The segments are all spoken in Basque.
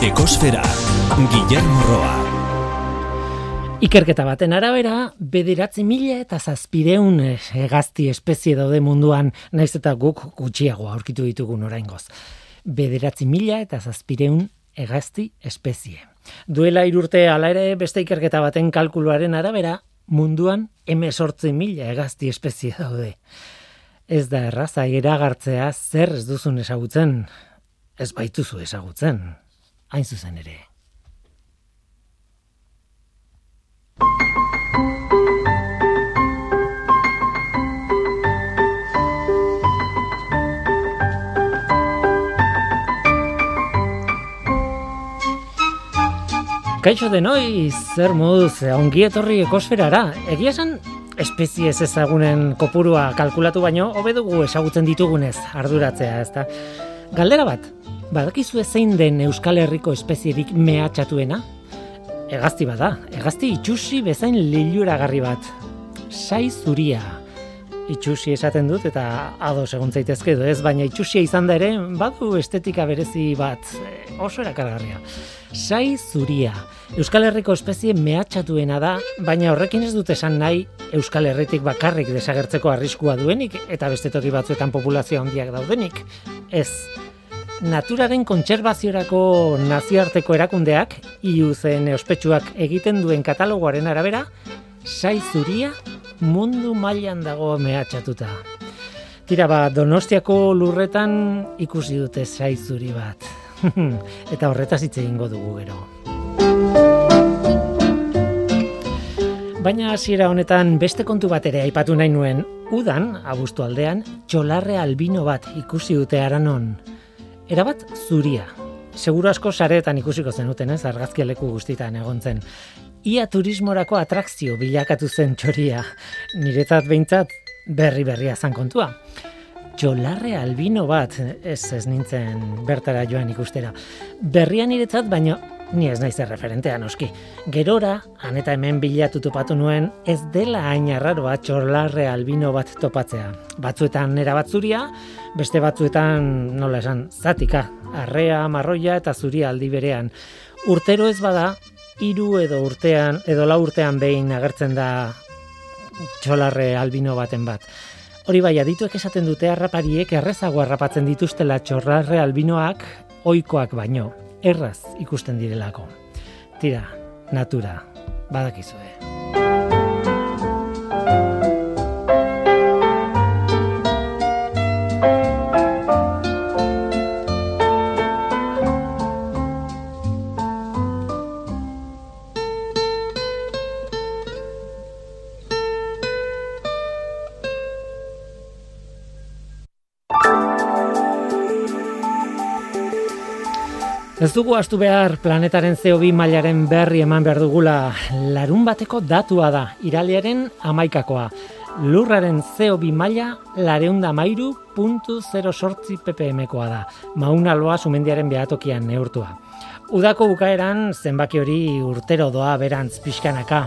Ekosfera, Guillermo Roa. Ikerketa baten arabera, bederatzi mila eta zazpideun egazti espezie daude munduan, naiz eta guk gutxiago aurkitu ditugun oraingoz. Bederatzi mila eta zazpideun egazti espezie. Duela irurte ala ere beste ikerketa baten kalkuluaren arabera, munduan emesortzi mila egazti espezie daude. Ez da erraza iragartzea zer ez duzun ezagutzen, ez baituzu ezagutzen hain zuzen ere. Kaixo denoi, zer moduz, ongi etorri ekosferara. Egia esan, espeziez ezagunen kopurua kalkulatu baino, hobedugu ezagutzen ditugunez arduratzea, ezta? Galdera bat, Badakizu zein den Euskal Herriko espezierik mehatxatuena? Egazti bada, egazti itxusi bezain liluragarri bat. Sai zuria. Itxusi esaten dut eta ado segun zaitezke ez, baina itxusia izan da ere, badu estetika berezi bat, eh, oso erakargarria. Sai zuria. Euskal Herriko espezie mehatxatuena da, baina horrekin ez dut esan nahi Euskal Herritik bakarrik desagertzeko arriskua duenik eta beste toki batzuetan populazio handiak daudenik. Ez, naturaren kontserbaziorako naziarteko erakundeak, iuzen ospetsuak egiten duen katalogoaren arabera, saizuria mundu mailan dago mehatxatuta. Tira ba, donostiako lurretan ikusi dute saizuri bat. Eta horretaz hitz egingo dugu gero. Baina hasiera honetan beste kontu bat ere aipatu nahi nuen, udan, abuztu aldean, txolarre albino bat ikusi dute aranon erabat zuria. Seguro asko saretan ikusiko zenuten, ez, argazki leku guztitan egon zen. Ia turismorako atrakzio bilakatu zen txoria. Niretzat behintzat berri berria zan kontua. Txolarre albino bat, ez ez nintzen bertara joan ikustera. Berria niretzat, baino ni ez naiz referentea noski. Gerora, han eta hemen bilatu topatu nuen, ez dela hain arraroa txolarre albino bat topatzea. Batzuetan nera batzuria, beste batzuetan nola esan, zatika, arrea, marroia eta zuria aldi berean. Urtero ez bada, hiru edo urtean, edo la urtean behin agertzen da txolarre albino baten bat. Hori bai, adituek esaten dute harrapariek errezago harrapatzen dituztela txorrarre albinoak oikoak baino erraz ikusten direlako. Tira, natura, badakizue. Ez dugu astu behar planetaren CO2 mailaren berri eman behar dugula larun bateko datua da, iraliaren amaikakoa. Lurraren CO2 maila lareunda mairu puntu zero sortzi ppmkoa da. Mauna loa sumendiaren behatokian neurtua. Udako bukaeran zenbaki hori urtero doa berantz pixkanaka.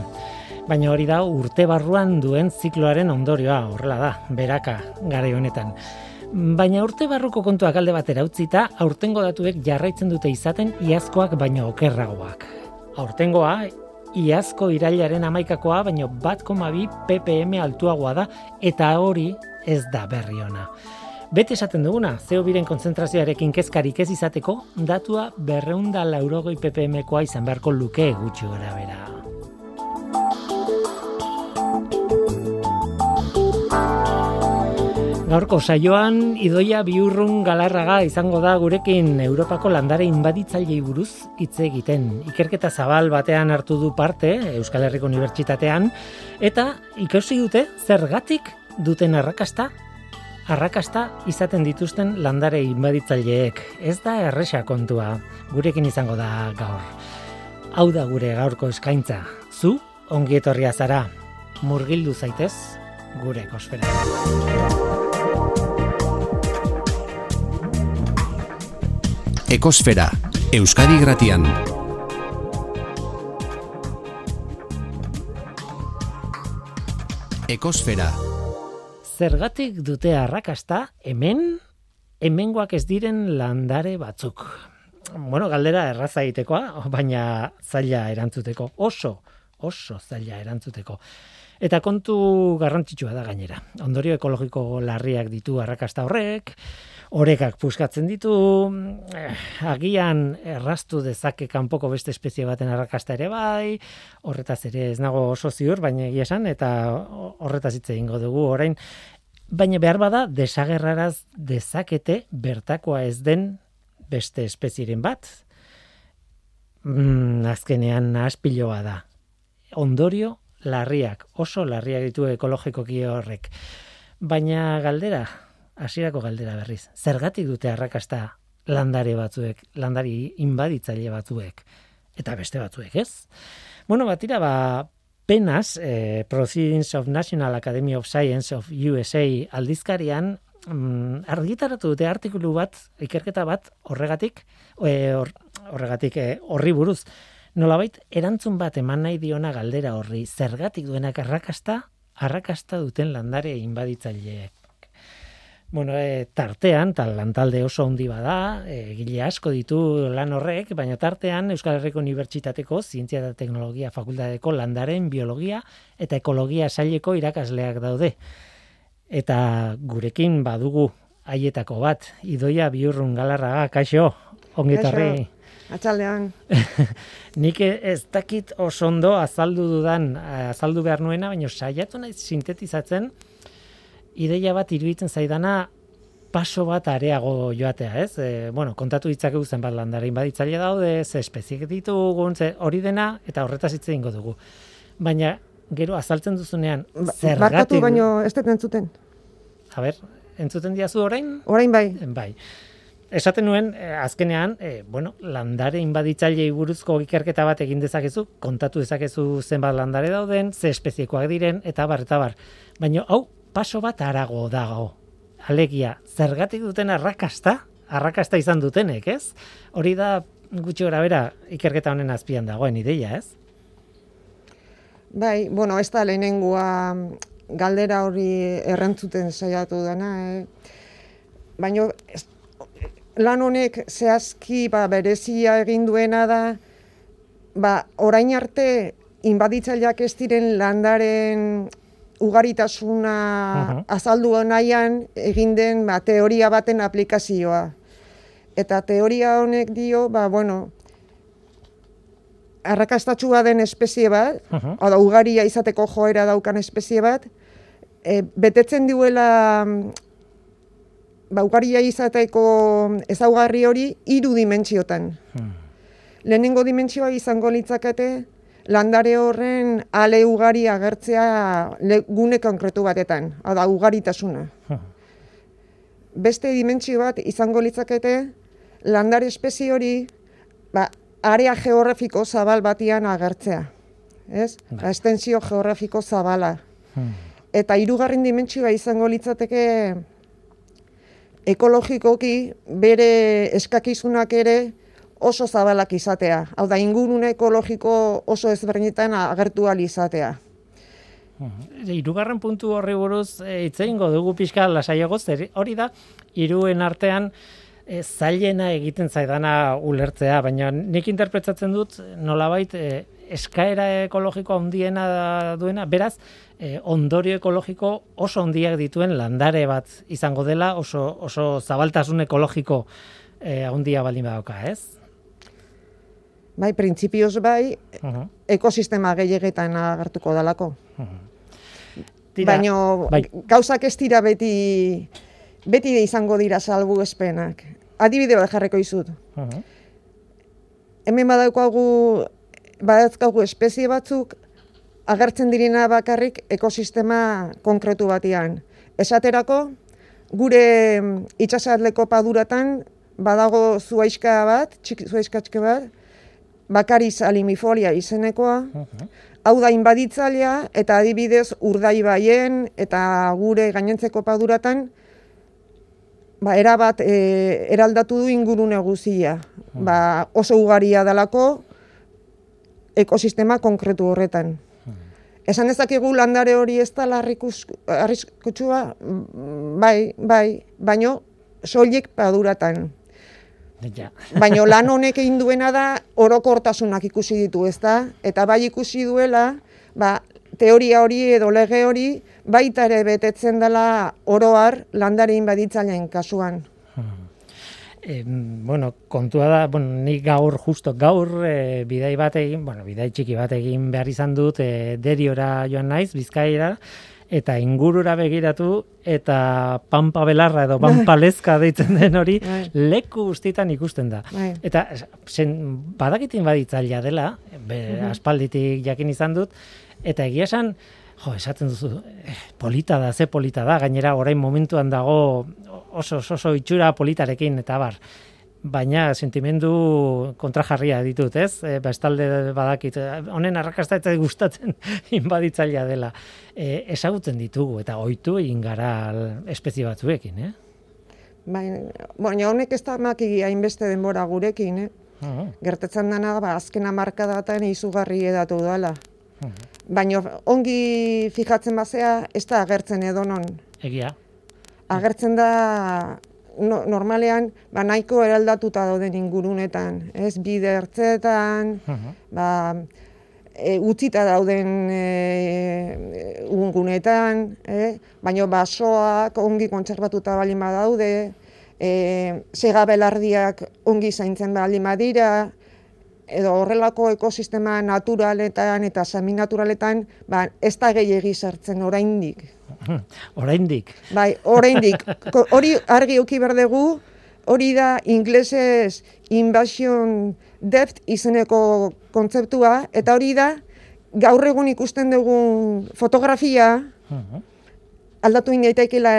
Baina hori da urte barruan duen zikloaren ondorioa, horrela da, beraka, gare honetan. Baina urte barruko kontuak alde batera utzita, aurtengo datuek jarraitzen dute izaten iazkoak baino okerragoak. Aurtengoa, iazko irailaren amaikakoa, baino bat komabi ppm altuagoa da, eta hori ez da berri ona. Bete esaten duguna, zeo biren konzentrazioarekin kezkarik ez izateko, datua berreunda laurogoi ppmkoa izan beharko luke gutxi gara bera. Gaurko saioan idoia biurrun galarraga izango da gurekin Europako landare inbaditzailei buruz hitz egiten. Ikerketa zabal batean hartu du parte Euskal Herriko Unibertsitatean eta ikusi dute zergatik duten arrakasta arrakasta izaten dituzten landare inbaditzaileek. Ez da erresa kontua. Gurekin izango da gaur. Hau da gure gaurko eskaintza. Zu ongi etorria zara. Murgildu zaitez gure kosfera. Ekosfera, Euskadi Gratian. Ekosfera. Zergatik dute arrakasta hemen hemengoak ez diren landare batzuk. bueno, galdera erraza egitekoa, baina zaila erantzuteko, oso, oso zaila erantzuteko. Eta kontu garrantzitsua da gainera. Ondorio ekologiko larriak ditu arrakasta horrek, orekak puskatzen ditu, eh, agian erraztu dezake kanpoko beste espezie baten arrakasta ere bai, horretaz ere ez nago oso ziur, baina egia esan, eta horretaz hitz egingo dugu orain, baina behar bada desagerraraz dezakete bertakoa ez den beste espezieren bat, mm, azkenean aspiloa da. Ondorio larriak, oso larriak ditu ekologikoki horrek. Baina galdera, hasierako galdera berriz. Zergatik dute arrakasta landare batzuek, landari inbaditzaile batzuek eta beste batzuek, ez? Bueno, batira ba penas eh, Proceedings of National Academy of Science of USA aldizkarian mm, argitaratu dute artikulu bat, ikerketa bat horregatik, e, horregatik e, horri buruz. Nolabait erantzun bat eman nahi diona galdera horri, zergatik duenak arrakasta, arrakasta duten landare inbaditzaileek. Bueno, e, tartean, tal lantalde oso handi bada, e, gile asko ditu lan horrek, baina tartean Euskal Herriko Unibertsitateko Zientzia eta Teknologia Fakultateko landaren biologia eta ekologia saileko irakasleak daude. Eta gurekin badugu haietako bat, idoia biurrun galarra, kaixo, ongetarri. Atxaldean. Nik ez dakit oso ondo azaldu dudan, azaldu behar nuena, baina saiatu nahi sintetizatzen, ideia bat iruditzen zaidana paso bat areago joatea, ez? E, bueno, kontatu ditzakegu zenbat landarein baditzaile daude, ze espeziek ditugun, ze hori dena eta horretaz hitze eingo dugu. Baina gero azaltzen duzunean ba, zergatik Barkatu baino ez dut entzuten. A ber, entzuten diazu orain? Orain bai. Bai. Esaten nuen, e, azkenean, e, bueno, landare inbaditzailei buruzko ikerketa bat egin dezakezu, kontatu dezakezu zenbat landare dauden, ze espeziekoak diren, eta bar, eta bar. Baina, hau, paso bat arago dago. Alegia, zergatik duten arrakasta, arrakasta izan dutenek, ez? Hori da gutxi gora bera ikerketa honen azpian dagoen ideia, ez? Bai, bueno, ez da lehenengua galdera hori errantzuten saiatu dana, eh? baina lan honek zehazki ba, berezia egin duena da, ba, orain arte inbaditzaileak ez diren landaren ugaritasuna azaldu nahian egin den ba, teoria baten aplikazioa. Eta teoria honek dio, ba, bueno, arrakastatxua den espezie bat, uh -huh. ugaria izateko joera daukan espezie bat, e, betetzen duela ba, ugaria izateko ezaugarri hori hiru dimentsiotan. Uh Lehenengo dimentsioa izango litzakete, landare horren ale ugari agertzea gune konkretu batetan, hau da ugaritasuna. Beste dimentsio bat izango litzakete landare espezie hori ba, area geografiko zabal batian agertzea. Ez? Ba. ba estensio geografiko zabala. Hmm. Eta hirugarren dimentsioa izango litzateke ekologikoki bere eskakizunak ere oso zabalak izatea. Hau da, ingurune ekologiko oso ezberdinetan agertu izatea. Hirugarren puntu horri buruz eh, hitze eingo dugu pixka lasaiago zer hori da hiruen artean e, zailena egiten zaidana ulertzea, baina nik interpretatzen dut nolabait e, eskaera ekologiko handiena duena, beraz ondorio ekologiko oso handiak dituen landare bat izango dela, oso, oso zabaltasun ekologiko e, handia baldin badauka, ez? bai, printzipioz bai, uh -huh. ekosistema gehiagetan agertuko dalako. Uh -huh. Baina bai. gauzak ez dira beti, beti izango dira salbu espenak. Adibide bat jarreko izut. Uh -huh. Hemen badaukagu, badaukagu espezie batzuk, agertzen dirina bakarrik ekosistema konkretu batian. Esaterako, gure itxasatleko paduratan, badago zuaiska bat, txik, zuaiska txike bat, bakariz alimifolia izenekoa, hau da inbaditzailea eta adibidez urdai baien eta gure gainentzeko paduratan ba, erabat e, eraldatu du ingurune guzia. Ba, oso ugaria dalako ekosistema konkretu horretan. Esan ezakegu landare hori ez da arriskutsua, bai, bai, baino soilik paduratan. Ja. Baina lan honek egin duena da orokortasunak ikusi ditu, ezta? Eta bai ikusi duela, ba, teoria hori edo lege hori baita ere betetzen dela oroar landarein baditzaileen kasuan. E, bueno, kontua da, bueno, ni gaur, justo gaur, e, bidai bat egin, bueno, bidai txiki bat egin behar izan dut, e, deriora joan naiz, bizkaira, eta ingurura begiratu eta pampa belarra edo pampa bai. lezka deitzen den hori bai. leku guztietan ikusten da. Bai. Eta zen badakitin baditzailea dela, be, aspalditik jakin izan dut, eta egia esan, jo, esaten duzu, eh, polita da, ze polita da, gainera orain momentuan dago oso, oso, oso itxura politarekin, eta bar, baina sentimendu kontrajarria ditut, ez? E, bestalde badakit, honen arrakasta eta gustatzen inbaditzailea dela. E, ezagutzen ditugu eta ohitu egin gara espezie batzuekin, eh? Baina, honek ez da maki hainbeste denbora gurekin, eh? Uh Gertetzen dena, ba, azkena marka datan izugarri edatu dela. Baina, ongi fijatzen bazea, ez da agertzen edonon. Egia. Agertzen da no, normalean ba nahiko eraldatuta dauden ingurunetan, ez bide ertzetan, ba e, utzita dauden e, ungunetan, eh? baina basoak ongi kontserbatuta bali badaude, e, sega belardiak ongi zaintzen bali badira, edo horrelako ekosistema naturaletan eta semi naturaletan, ba, ez da gehiegi sartzen oraindik. oraindik. Bai, oraindik. Hori argi uki berdegu, hori da inglesez invasion depth izeneko kontzeptua, eta hori da gaur egun ikusten dugun fotografia aldatu indaiteikela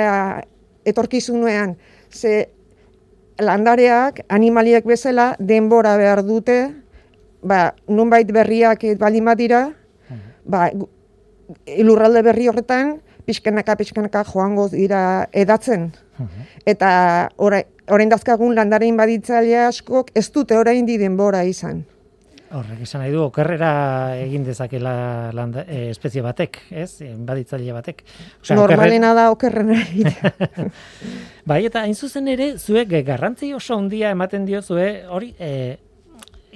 etorkizunean, ze landareak, animaliak bezala, denbora behar dute, ba, nunbait berriak baldin badira, ba, lurralde berri horretan, pixkanaka, pixkanaka joango dira edatzen. Eta orain dazkagun landarein baditzailea askok ez dute orain di denbora izan. Horrek esan nahi du, okerrera egin dezakela landa, e, espezie batek, ez? Baditzaile batek. Osea, Normalena da okerrena bai, eta hain zuzen ere, zuek garrantzi oso handia ematen dio zue, hori, e,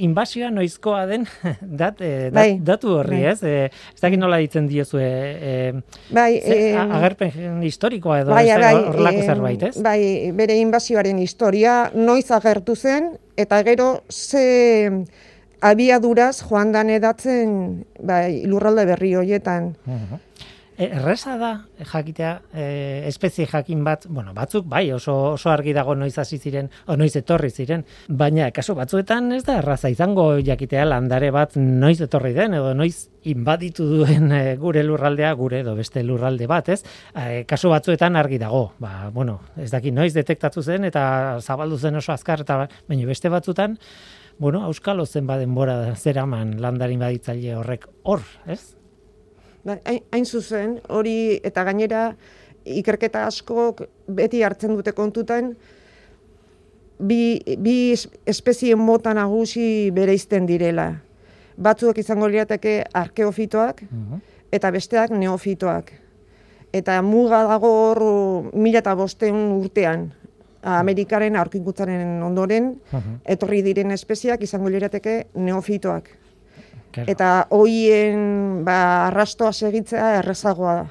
inbasioa noizkoa den dat, e, bai, datu horri, bai. ez? E, ez dakit nola ditzen diozu e, bai, e, agerpen historikoa edo bai, bai, horrelako zerbait, ez? Bai, bere inbazioaren historia noiz agertu zen, eta gero ze abiaduraz joan dan edatzen bai, lurralde berri hoietan. Uh E, erresa da jakitea e, espezie jakin bat, bueno, batzuk bai oso, oso argi dago noiz hasi ziren o noiz etorri ziren, baina kasu batzuetan ez da erraza izango jakitea landare bat noiz etorri den edo noiz inbaditu duen e, gure lurraldea gure edo beste lurralde bat, ez? E, kasu batzuetan argi dago. Ba, bueno, ez daki noiz detektatu zen eta zabaldu zen oso azkar eta baina beste batzuetan Bueno, Euskal Ozen badenbora zeraman landarin baditzaile horrek hor, ez? Ba, hain zuzen, hori eta gainera ikerketa askok beti hartzen dute kontutan bi, bi espezie mota nagusi bereizten direla. Batzuek izango lirateke arkeofitoak mhm. eta besteak neofitoak. Eta muga dago hor mila eta bosteun urtean. Amerikaren aurkinkutzaren ondoren, mhm. etorri diren espeziak izango lirateke neofitoak. Eta hoien ba, arrastoa segitzea errezagoa da.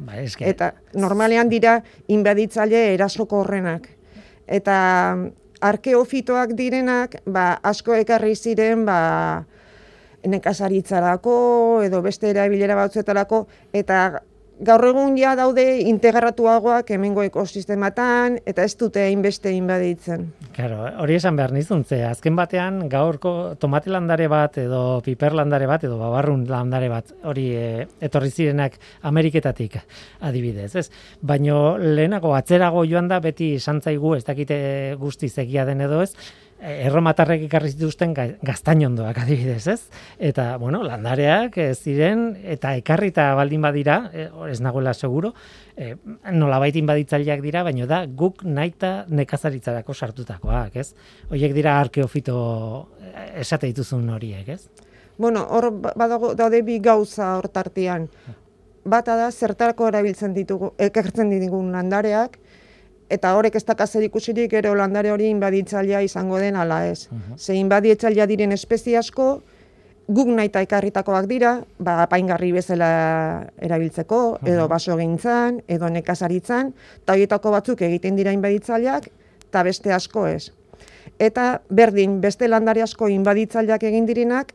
Ba, eske... Eta normalean dira inbaditzaile erasoko horrenak. Eta arkeofitoak direnak ba, asko ekarri ziren ba, nekazaritzarako edo beste erabilera batzuetarako eta gaur egun ja daude integratuagoak hemengo ekosistematan eta ez dute hainbeste inbaditzen. Claro, hori esan behar nizun, ze azken batean gaurko tomate landare bat edo piper landare bat edo babarrun landare bat hori e, etorri zirenak Ameriketatik adibidez, ez? Baino lehenago atzerago joan da beti santzaigu ez dakite guzti zegia den edo ez, erromatarrek ikarri zituzten gaztainondoak adibidez, ez? Eta, bueno, landareak ez ziren, eta ekarrita baldin badira, e, ez nagoela seguro, e, nola baitin baditzaileak dira, baina da, guk naita nekazaritzarako sartutakoak, ez? Hoiek dira arkeofito esate dituzun horiek, ez? Bueno, hor badago, daude bi gauza hor tartian. Bata da, zertarako erabiltzen ditugu, ekartzen ditugun landareak, eta horrek ez dakazer ikusirik ere landare hori inbaditzailea izango den ala ez. Uh -huh. Ze inbaditzailea diren espezie asko, guk nahi ekarritakoak dira, ba, paingarri bezala erabiltzeko, edo baso gintzan, edo nekazaritzan, eta horietako batzuk egiten dira inbaditzaileak, eta beste asko ez. Eta berdin, beste landare asko inbaditzaileak egin direnak,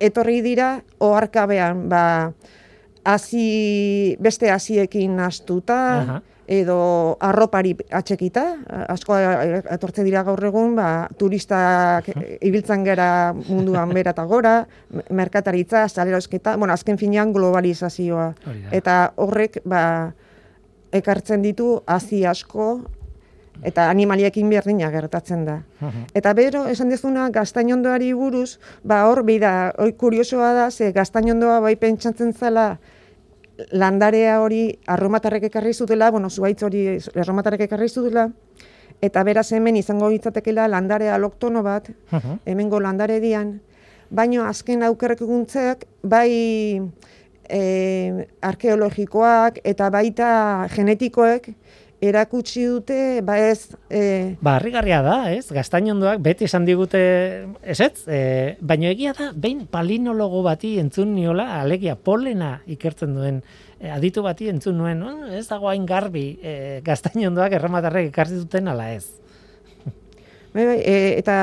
etorri dira, oharkabean, ba, hasi beste hasiekin astuta, edo arropari atxekita, asko etortzen dira gaur egun, ba, turistak ibiltzen gara munduan bera eta gora, merkataritza, salera bueno, azken finean globalizazioa. Eta horrek, ba, ekartzen ditu hazi asko, eta animaliekin berdina gertatzen da. Eta bero, esan dezuna, gaztainondoari buruz, ba, hor, bida, hori kuriosoa da, ze gaztainondoa bai pentsatzen zela, landarea hori arromatarrek ekarri zutela, bueno, zuaitz hori arromatarrek ekarri zutela, eta beraz hemen izango ditzatekela landarea aloktono bat, hemengo landare dian, baino azken aukerrek eguntzeak, bai e, arkeologikoak eta baita genetikoek, erakutsi dute, ba ez... E... Ba, harrigarria da, ez? Gaztainondoak beti esan digute, ez ez? E, baina egia da, behin palinologo bati entzun niola, alegia polena ikertzen duen, e, aditu bati entzun nuen, oh, ez dago hain garbi e, gaztainondoak erramatarrek ekarri duten ala ez. Bai, bai, e, eta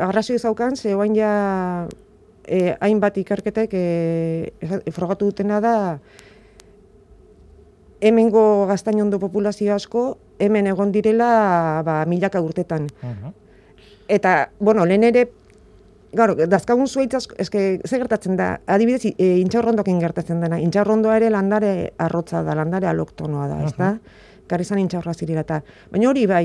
agrazio zaukan, ze oain ja e, hainbat ikerketek e, frogatu dutena da, hemengo gaztainondo populazio asko hemen egon direla ba, milaka urtetan. Eta, bueno, lehen ere, gaur, dazkagun zuaitz asko, eske, ze gertatzen da, adibidez, e, intxaurrondokin gertatzen dena, intxaurrondoa ere landare arrotza da, landare aloktonoa da, ez da? Garizan intxaurra zirela, baina hori bai,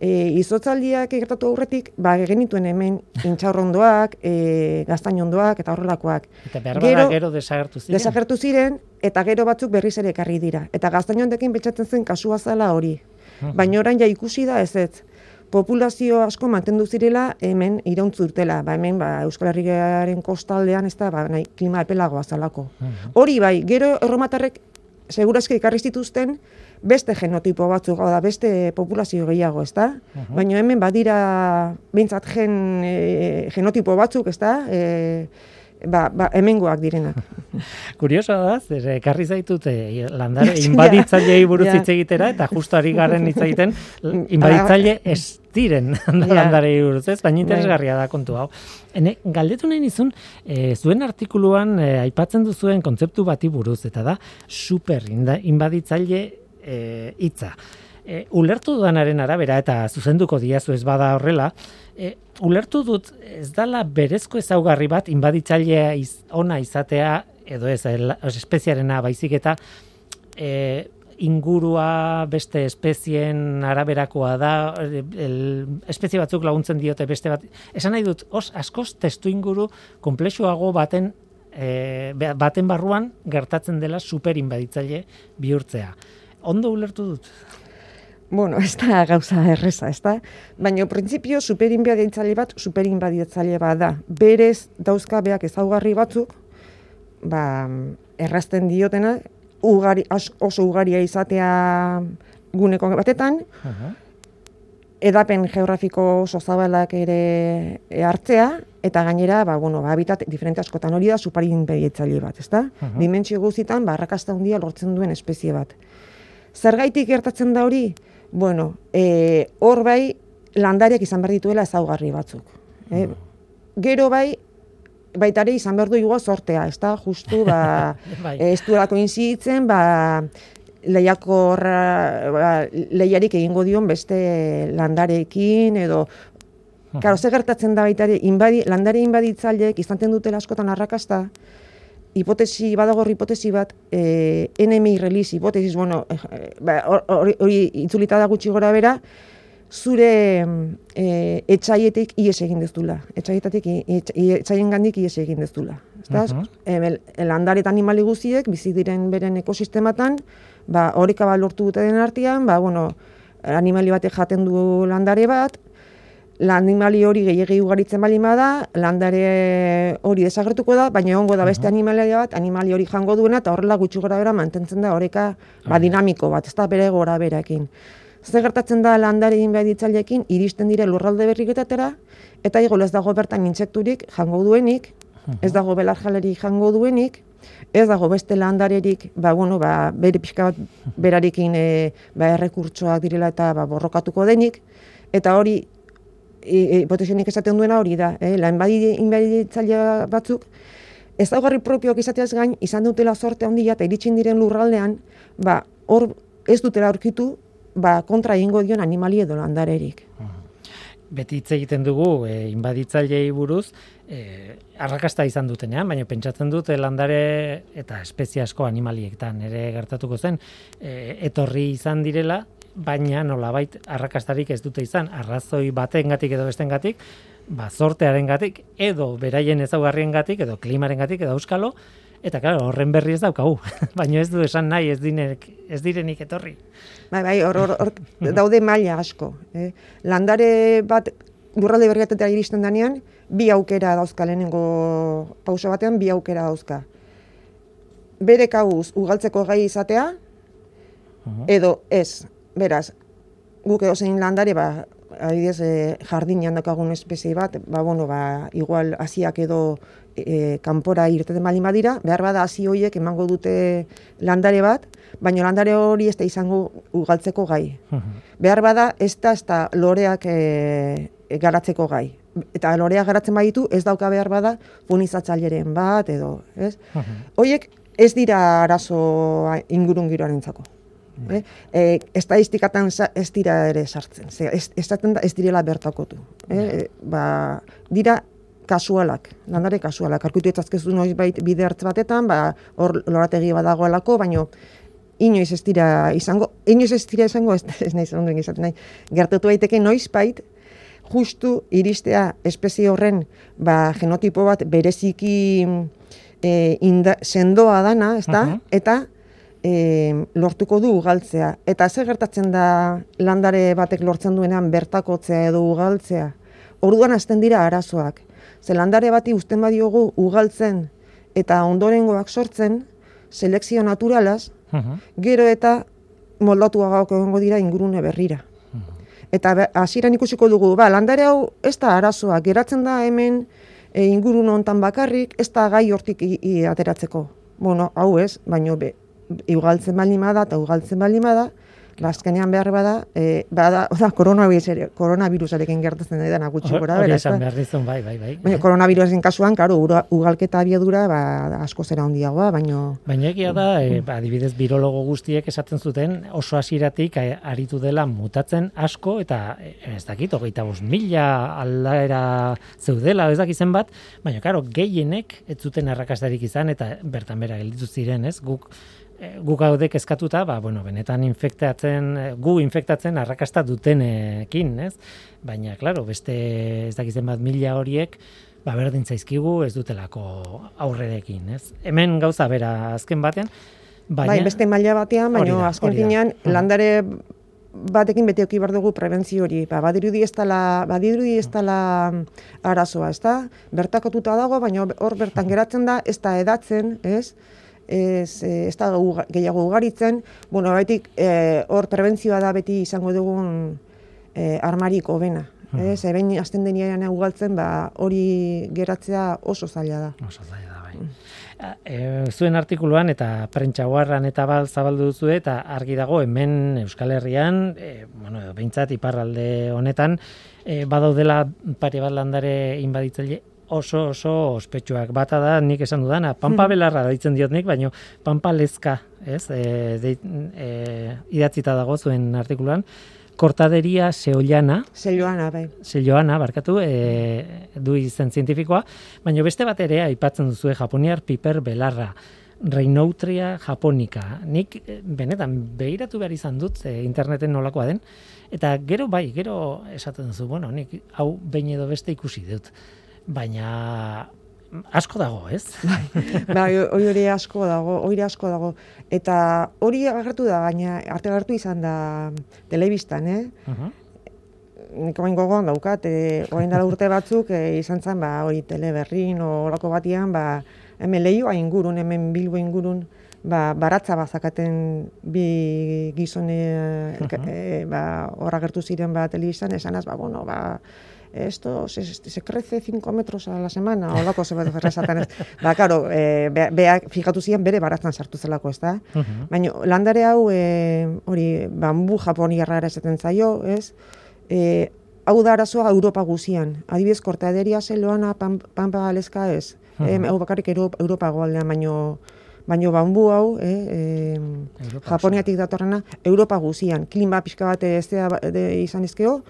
e, izotzaldiak egertatu aurretik, ba, genituen hemen intxaurrondoak, e, gaztainondoak eta horrelakoak. Eta behar gero, gero desagertu ziren. Desagertu ziren, eta gero batzuk berriz ere ekarri dira. Eta gaztainondekin betxatzen zen kasua zala hori. Baina orain ja ikusi da ez ez. Populazio asko mantendu zirela hemen irauntzu urtela. Ba, hemen ba, Euskal Herriaren kostaldean ez da ba, nahi, klima epelagoa zalako. Hori bai, gero erromatarrek segurazki ekarri zituzten, beste genotipo batzuk, da beste populazio gehiago, ezta? Baina hemen badira behintzat gen, e, genotipo batzuk, ezta? E, ba, ba, hemengoak direnak. Kurioso da, zer, ekarri zaitut e, landare, inbaditzailei buruz hitz egitera, eta justo ari garen hitz egiten, inbaditzaile ez diren landarei buruz, ez? Baina interesgarria da kontu hau. Hene, galdetu nahi nizun, e, zuen artikuluan e, aipatzen duzuen kontzeptu bati buruz, eta da, super inbaditzaile e, itza. E, ulertu dudanaren arabera, eta zuzenduko diazu ez bada horrela, e, ulertu dut ez dala berezko ezaugarri bat inbaditzailea iz, ona izatea, edo ez, espeziarena baizik eta e, ingurua beste espezien araberakoa da, el, espezie batzuk laguntzen diote beste bat. Esan nahi dut, os, askoz testu inguru komplexuago baten e, baten barruan gertatzen dela super inbaditzaile bihurtzea ondo ulertu dut. Bueno, ez da gauza erreza, ez da? Baina, printzipio, superinbadietzaile bat, superinbadietzaile bat da. Berez, dauzka beak ezaugarri batzuk, ba, errazten diotena, ugari, oso ugaria izatea guneko batetan, edapen geografiko oso zabalak ere hartzea, eta gainera, ba, bueno, ba, habitat diferente askotan hori da superinbadietzaile bat, ez da? Uh Dimentsio guzitan, barrakazta handia lortzen duen espezie bat. Zergaitik gertatzen da hori? Bueno, e, hor bai landariak izan behar dituela ezaugarri batzuk. E, gero bai, baitare izan behar du igua sortea, ez da, justu, ba, bai. ez duelako inzitzen, ba, lehiako ba, lehiarik egingo dion beste landarekin, edo, Karo, ze gertatzen da baitare, inbadi, landare inbaditzaileek izan dutela askotan arrakasta, hipotesi badago hipotesi bat eh enemy release hipotesis bueno eh, ba, hori ba, itzulita da gutxi gora bera zure eh etsaietik ies egin dezula. Etxaietatik gandik ies egin dezula. Ezta? Uh -huh. landare eta animali guztiek bizi diren beren ekosistematan ba horika ba lortu dute den artean ba bueno animali batek jaten du landare bat animali hori gehiagi ugaritzen bali da, landare hori desagertuko da, baina egongo da beste animalia bat, animali hori jango duena, eta horrela gutxi gora bera mantentzen da horeka ba, dinamiko bat, ez da bere gora berakin. Zer gertatzen da landare inbaditzaileekin iristen dire lurralde berriketatera eta igo ez dago bertan intsekturik jango duenik, ez dago belarjaleri jango duenik, ez dago beste landarerik, ba, bueno, ba, bere pixka bat berarekin e, ba, errekurtsoak direla eta ba, borrokatuko denik, eta hori e, e, esaten duena hori da, eh? lan inbaditzailea batzuk, ez daugarri propioak izateaz gain, izan dutela sorte handia eta iritsin diren lurraldean, ba, hor ez dutela aurkitu, ba, kontra egingo dion animali edo landarerik. Beti hitz egiten dugu, e, inbaditzailei buruz, e, arrakasta izan dutenean, baina pentsatzen dut landare eta espezie asko animaliektan ere gertatuko zen, e, etorri izan direla, baina nolabait arrakastarik ez dute izan, arrazoi batengatik edo bestengatik, ba zortearengatik edo beraien ezaugarriengatik edo klimarengatik edo euskalo eta claro, horren berri ez daukagu, baina ez du esan nahi ez dinek ez direnik etorri. Bai, bai, hor, hor, daude maila asko, eh? Landare bat lurralde berriatetea iristen danean, bi aukera dauzka lehenengo pauso batean, bi aukera dauzka. Bere kauz ugaltzeko gai izatea, edo ez, beraz, guk edo zein landare, ba, adibidez, e, jardinean daukagun espezie bat, ba, bueno, ba, igual hasiak edo e, kanpora irteten bali badira, behar bada hasi horiek emango dute landare bat, baina landare hori ez da izango ugaltzeko gai. behar bada ez da, ez da loreak e, garatzeko gai. Eta loreak garatzen baditu ez dauka behar bada funizatzaileren bat edo, ez? Horiek ez dira arazo ingurun giroan entzako. Eh? E, estadistikatan ez dira ere sartzen, ze, ez, da, ez direla bertakotu. Eh? Ba, dira kasualak, landare kasualak. Arkutu etzazkezu noiz bait bide hartz batetan, ba, hor lorategi badagoelako, baino inoiz ez dira izango, inoiz ez dira izango, ez, ez nahi zango izaten nahi, gertatu daiteke noiz bait, justu iristea espezie horren ba, genotipo bat bereziki e, inda, sendoa dana, ezta? Eta e, lortuko du ugaltzea. Eta ze gertatzen da landare batek lortzen duenean bertakotzea edo ugaltzea. Orduan hasten dira arazoak. Ze landare bati uzten badiogu ugaltzen eta ondorengoak sortzen, selekzio naturalaz, gero eta moldatu agauko egongo dira ingurune berrira. Eta hasieran ikusiko dugu, ba, landare hau ez da arazoa, geratzen da hemen e, ingurun hontan bakarrik, ez da gai hortik ateratzeko. Bueno, hau ez, baino be, ugaltzen baldin bada eta ugaltzen baldin bada, bazkenean behar bada, e, bada, oda, koronavirusarekin gertatzen da gutxi gora. Hori esan behar dizun, bai, bai, bai. Baina koronavirusen kasuan, karo, ugalketa abiadura, ba, asko zera handiagoa, baino... Baina egia da, e, ba, adibidez, birologo guztiek esaten zuten, oso hasiratik aritu dela mutatzen asko, eta ez dakit, hogeita bos mila aldaera zeudela, ez dakizen bat, baina, karo, gehienek ez zuten arrakastarik izan, eta bertan bera gelditu ziren, ez, guk E, gu gaude kezkatuta, ba, bueno, benetan infektatzen, e, gu infektatzen arrakasta dutenekin, ez? Baina, claro, beste ez dakizen bat mila horiek, ba, berdin zaizkigu ez dutelako aurrerekin, ez? Hemen gauza bera azken batean, baina... Bai, beste maila batean, baina azken finean, landare batekin beti oki bar dugu prebentzio hori. Ba, badirudi ez dela, badirudi ez dela arazoa, ez da? Bertakotuta dago, baina hor bertan geratzen da, ez da edatzen, ez? Ez, eh, ez da gehiago ugaritzen, bueno, baitik eh, hor prebentzioa da beti izango dugun e, armarik hobena. Hmm. Ez, eben azten denian ugaltzen, ba, hori geratzea oso zaila da. Oso zaila da, bai. Mm. zuen artikuluan eta prentsa eta bal zabaldu duzu eta argi dago hemen Euskal Herrian, e, bueno, behintzat iparralde honetan, e, badaudela pare bat landare inbaditzaile oso oso ospetsuak. Bata da nik esan dudana pampa hmm. belarra deitzen diot nik baino pampa lezka ez? E, de, e, idatzita dago zuen artikuluan. Kortaderia seollana. Seollana bai. Seollana barkatu e, du izen zientifikoa. Baino beste bat ere aipatzen duzu japoniar piper belarra. Reinoutria japonica. Nik e, benetan behiratu behar izan dut e, interneten nolakoa den. Eta gero bai, gero esaten duzu, bueno, nik hau behin edo beste ikusi dut baina asko dago, ez? Bai, hori hori asko dago, hori asko dago. Eta hori agertu da, baina arte agertu izan da telebistan, eh? Uh -huh. Nik oain gogoan daukat, e, oain dara urte batzuk e, izan zen, ba, hori teleberrin olako batian, ba, hemen lehioa ingurun, hemen bilbo ingurun, ba, baratza bazakaten bi gizone e, ba, horra gertu ziren ba, telebizan, esanaz, ba, bueno, ba, esto se, se crece 5 metros a la semana, o lako ze bat ez. Ba, karo, e, beak, fijatu ziren bere baratzen sartu zelako, ez da? Baina, landare hau, e, hori, bambu japoniarra ere esaten zaio, ez? E, hau da arazoa Europa guzian. Adibidez, kortaderia zeloana pampa aleska ez. Uh -huh. hau bakarrik Europa, Europa goaldean, baino, baino bambu hau, eh, eh, Japoniatik datorrena, Europa guzian. Klima pixka bat ez de izan ezkeo,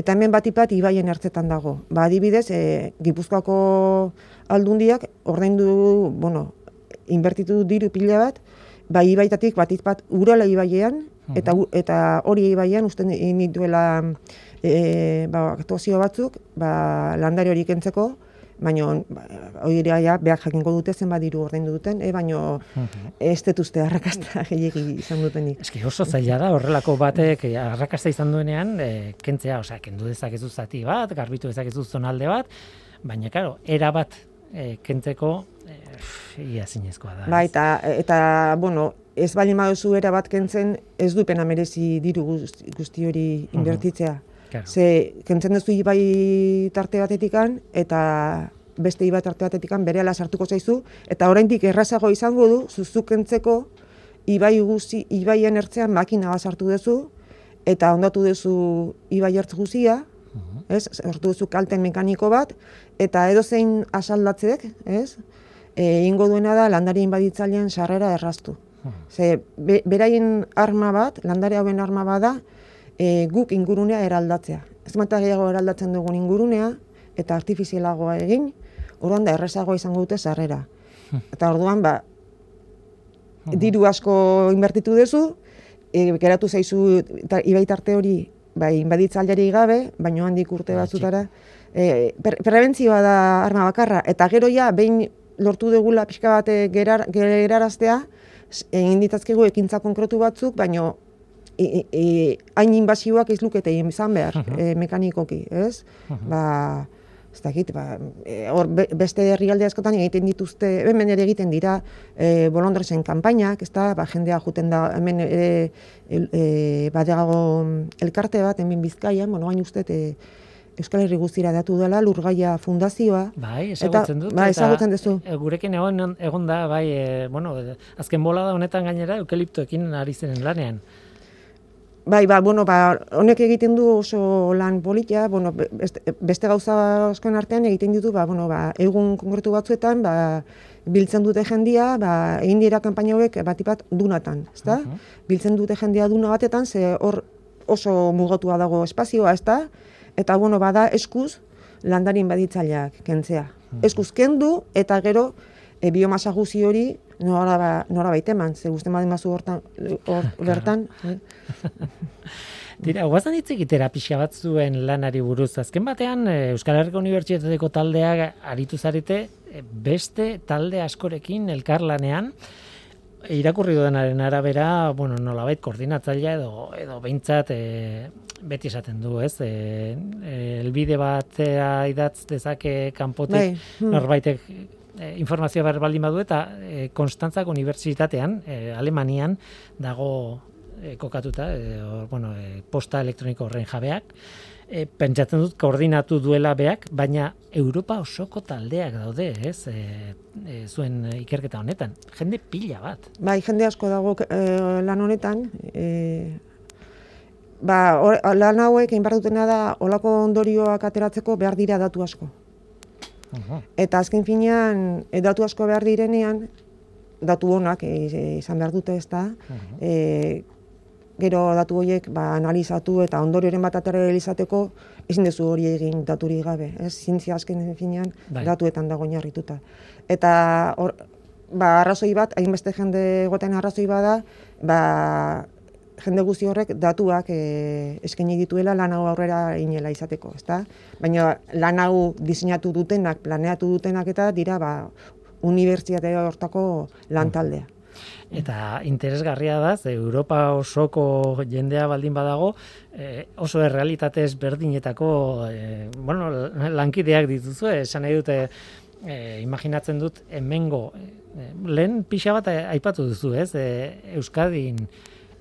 Eta hemen bat ipat ibaien ertzetan dago. Ba, adibidez, e, Gipuzkoako aldundiak ordaindu, bueno, inbertitu diru pila bat, ba, ibaitatik bat bat urala ibaiean, eta, eta hori ibaian usten duela e, ba, aktuazio batzuk, ba, landari hori kentzeko, baino hori ja behar jakinko dute zen badiru ordaindu duten, e, baino ez detuzte arrakasta gehiagi izan dutenik. Eski oso zaila da horrelako batek arrakasta izan duenean e, kentzea, osea, kendu dezakezu zati bat, garbitu dezakezu zonalde bat, baina claro, era bat e, kentzeko e, ia zinezkoa da. Ba, eta, eta, bueno, ez bali maduzu era bat kentzen, ez dupena merezi diru guzti hori inbertitzea. Claro. Ze, kentzen duzu ibai tarte batetikan, eta beste ibai tarte batetikan bere ala sartuko zaizu, eta oraindik errazago izango du, zuzuk kentzeko, ibai guzi, ibaien ertzean makina bat sartu duzu, eta ondatu duzu ibai ertz guzia, uh ez, sortu duzu kalten mekaniko bat, eta edo zein asaldatzek, ez, e, ingo duena da landarien baditzailean sarrera erraztu. Uh Ze, beraien arma bat, landare hauen arma bada, e, guk ingurunea eraldatzea. Ez mata gehiago eraldatzen dugun ingurunea, eta artifizialagoa egin, orduan da errezagoa izango dute sarrera. Eta orduan, ba, diru asko inbertitu duzu, e, geratu zaizu ta, ibaitarte hori bai, inbaditzaileari gabe, baino handik urte ba, batzutara, e, prebentzioa da arma bakarra, eta gero ja, behin lortu dugula pixka bat gerar, geraraztea, egin ditazkegu ekintza konkretu batzuk, baino e, e, hain inbazioak ez lukete izan behar, e, mekanikoki, ez? Ba, ez dakit, ba, e, hor beste herrialde askotan egiten dituzte, hemen ere egiten dira e, bolondresen kanpainak, ez da, ba, jendea juten da, hemen ere e, badeago elkarte bat, hemen bizkaian, bueno, hain uste, e, Euskal Herri guztira datu dela Lurgaia Fundazioa. Bai, ezagutzen dut. Bai, ezagutzen duzu. E, gurekin egon, egon da, bai, e, bueno, azken bola da honetan gainera eukaliptoekin ari zenen lanean. Bai, ba, bueno, ba, honek egiten du oso lan politia, bueno, beste, beste gauza askoen artean egiten ditu, ba, bueno, ba, egun konkretu batzuetan, ba, biltzen dute jendia, ba, egin dira kanpaina hauek batipat dunatan, ezta? Uh Biltzen dute jendia duna batetan, ze hor oso mugatua dago espazioa, ezta? Eta, bueno, bada eskuz landarin baditzaileak kentzea. Uh Eskuz kendu, eta gero, e, biomasa guzi hori nora, ba, nora baita eman, ze guzti madin mazu hortan, hor, bertan. Eh? Dira, guazan hitz egitera pixka bat zuen lanari buruz. Azken batean, eh, Euskal Herriko Unibertsitateko taldea aritu zarete, eh, beste talde askorekin elkarlanean, irakurri duenaren arabera, bueno, nolabait koordinatzailea edo edo beintzat e, beti esaten du, ez? E, elbide batera idatz dezake kanpotik bai, hmm. norbaitek e, informazioa behar baldin badu eta e, Konstantzak Unibertsitatean, e, Alemanian, dago e, kokatuta, e, bueno, e, posta elektroniko horren jabeak, e, pentsatzen dut koordinatu duela beak, baina Europa osoko taldeak daude, ez, e, e, zuen ikerketa honetan. Jende pila bat. Bai, jende asko dago e, lan honetan, e, ba, or, lan hauek, egin dutena da, olako ondorioak ateratzeko behar dira datu asko. Eta azken finean, e, datu asko behar direnean, datu honak e, izan behar dute ez da, e, gero datu horiek ba, analizatu eta ondorioren bat atera izateko, ezin dezu hori egin daturi gabe, ez? Zintzia azken finean bai. datuetan dago narrituta. Eta or, ba, arrazoi bat, hainbeste jende goten arrazoi bada, ba, jende guzti horrek datuak e, eskaini dituela lan hau aurrera inela izateko, ezta? Baina lan hau diseinatu dutenak, planeatu dutenak eta dira ba unibertsitate hortako lantaldea. Eta interesgarria da, ze Europa osoko jendea baldin badago, e, oso errealitatez berdinetako e, bueno, lankideak dituzu, esan nahi dute e, imaginatzen dut hemengo e, lehen pixa bat aipatu duzu, ez? E, Euskadin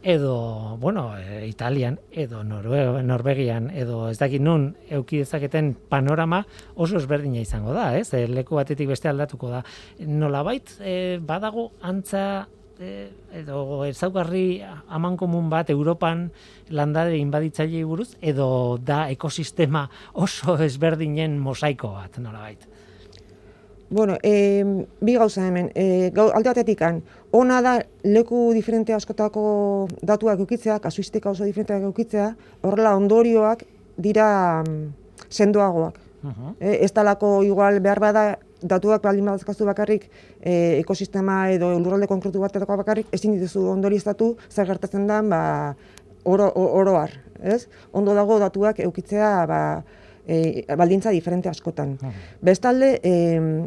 edo, bueno, e, Italian, edo Norvegian, edo ez dakit nun euki dezaketen panorama oso ezberdina izango da, ez? E, leku batetik beste aldatuko da. Nolabait, e, badago antza e, edo ezaugarri aman komun bat Europan landare inbaditzaile buruz, edo da ekosistema oso ezberdinen mosaiko bat, nolabait? Bueno, e, bi gauza hemen, e, alde batetik ona da leku diferente askotako datuak eukitzea, kasuistika oso diferenteak eukitzea, horrela ondorioak dira mm, sendoagoak. Uh -huh. e, ez talako igual behar bada datuak baldin badazkazu bakarrik e, ekosistema edo lurralde konkretu bat bakarrik, ezin dituzu ondori estatu zer gertatzen da ba, oro, oroar. Ez? Ondo dago datuak eukitzea ba, e, baldintza diferente askotan. Uh -huh. Bestalde, e,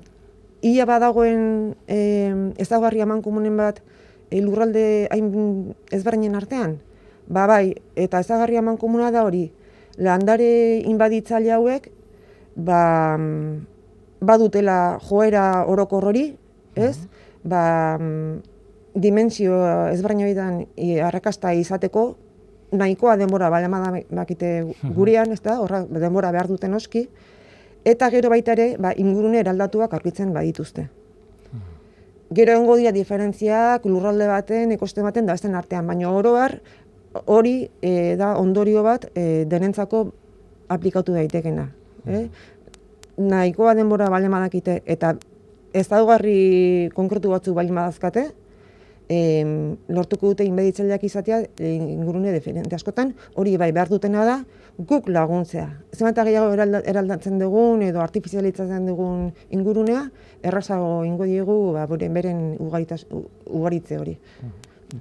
ia badagoen e, ezagarri eman komunen bat e, lurralde hain ezberdinen artean? Ba bai, eta ezagarri eman komuna da hori, landare inbaditzaile hauek, ba, badutela joera orokor hori, ez? Uh Ba, dimensio ezberdinen e, arrakasta izateko, nahikoa denbora, bale bakite gurean, ez da, horra denbora behar duten oski, eta gero baita ere, ba, ingurune eraldatuak aurkitzen badituzte. Gero egongo dira diferentziak lurralde baten, ekoste baten, da artean, baina oroar hori e, da ondorio bat e, denentzako aplikatu daitekena. Eh? Nahikoa denbora bale madakite, eta ez daugarri konkretu batzu bale madazkate, e, lortuko dute inbeditzaileak izatea e, ingurune diferente askotan, hori bai behar dutena da, guk laguntzea. Zemata gehiago eraldatzen dugun edo artifizialitzatzen dugun ingurunea, errazago ingo diegu ba, beren ugaritze hori.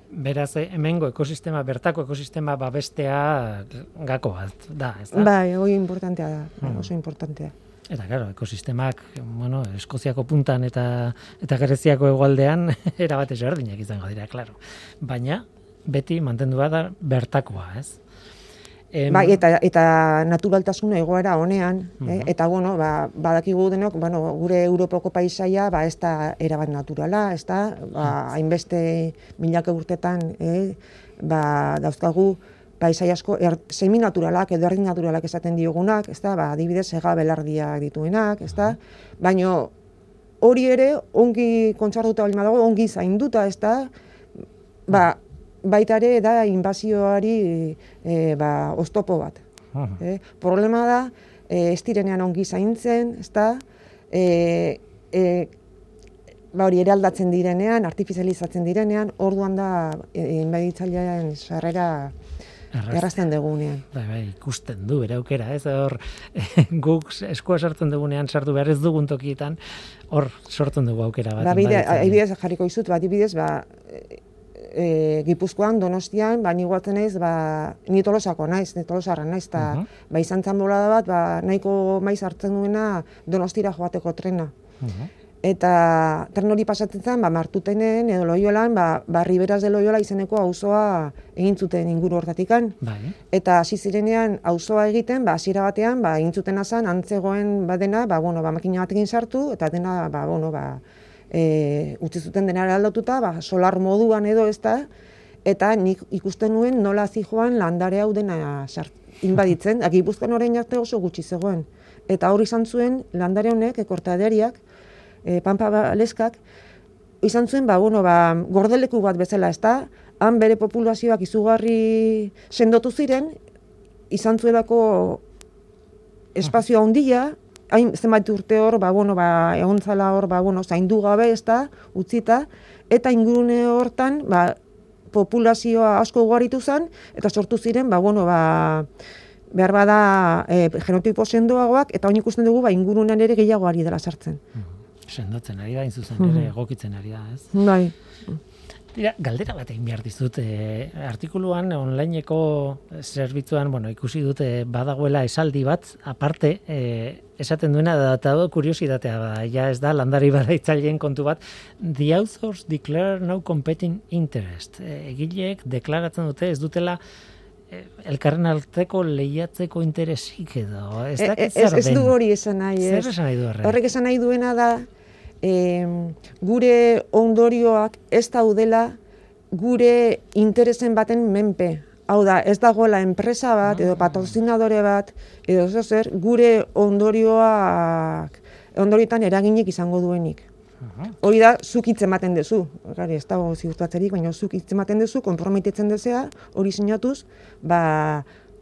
Beraz, eh, hemengo ekosistema, bertako ekosistema babestea gako bat, da, ez da? Bai, hori importantea da, hmm. oso importantea. Eta claro, ekosistemak, bueno, Eskoziako puntan eta eta Greziako hegoaldean era bat ezberdinak izango dira, claro. Baina beti mantendu da bertakoa, ez? Em... Bai, eta eta naturaltasun egoera honean, eh? eta bueno, ba badakigu denok, bueno, gure Europako paisaia ba ez da erabat naturala, ez da, ba hainbeste milaka urtetan, eh, ba dauzkagu paisai asko er, semi naturalak edo erdi naturalak esaten diogunak, ezta? Ba, adibidez, ega belardiak dituenak, ezta? Baino hori ere ongi kontsartuta bali dago, ongi zainduta, ezta? Ba, baita ere da inbazioari e, ba, oztopo bat. E, problema da, e, ez direnean ongi zaintzen, ezta? E, e, ba hori eraldatzen direnean, artifizializatzen direnean, orduan da e, inbaditzailean sarrera errazten dugunean. Bai, bai, ikusten du, bere aukera, ez, hor, guk eskua sartzen dugunean, sartu behar ez dugun tokietan, hor sortzen dugu aukera bat. Ba, bide, adibidez, jarriko izut, ba, adibidez, ba, e, Gipuzkoan, Donostian, ba, niguatzen ez, ba, ni tolosako naiz, ni tolosarra naiz, eta uh -huh. ba, izan zan bat, ba, nahiko maiz hartzen duena Donostira joateko trena. Uh eta tren hori pasatzen zen, ba, martutenen edo loiolan, ba, ba riberaz de loiola izeneko auzoa egin zuten inguru hortatikan. Bai. Eta hasi zirenean auzoa egiten, ba, hasiera batean, ba, egin zuten azan, antzegoen badena, ba, bueno, ba, makina batekin sartu, eta dena, ba, bueno, ba, e, utzi zuten denara aldatuta, ba, solar moduan edo ez da, eta nik ikusten nuen nola joan landare hau dena sart, inbaditzen, agipuzkan orain arte oso gutxi zegoen. Eta hori izan zuen landare honek, ekortaderiak, e, Pampa Baleskak, izan zuen, ba, bueno, ba, gordeleku bat bezala, ez da, han bere populazioak izugarri sendotu ziren, izan zuelako espazioa handia, hain zenbait urte hor, ba, bueno, ba, egon zala hor, ba, bueno, zaindu gabe, ez da, utzita, eta ingurune hortan, ba, populazioa asko ugaritu zen, eta sortu ziren, ba, bueno, ba, behar bada e, genotipo sendoagoak, eta hori ikusten dugu, ba, ingurunean ere gehiago ari dela sartzen. Sendotzen ari da, inzuzen ere mhm. egokitzen ari da, ez? Bai. Dira, galdera bat egin behar dizut, e, artikuluan, onlineko zerbitzuan, bueno, ikusi dute badagoela esaldi bat, aparte, e, esaten duena, da, eta kuriosidatea, ba, ja ez da, landari badaitzaileen kontu bat, the authors declare no competing interest. E, egileek deklaratzen dute, ez dutela, elkarren arteko lehiatzeko interesik edo. Ez, e, ez, ez du hori esan nahi. Zer esan nahi du horre? Horrek esan nahi duena da, e, gure ondorioak ez daudela gure interesen baten menpe. Hau da, ez dagoela enpresa bat, edo ah. patrozinadore bat, edo zer, gure ondorioak, ondorietan eraginik izango duenik. Hori da, zuk hitz ematen duzu, gari, ez dago ziurtatzerik, baina zuk hitz ematen duzu, konprometitzen duzea, hori sinatuz, ba,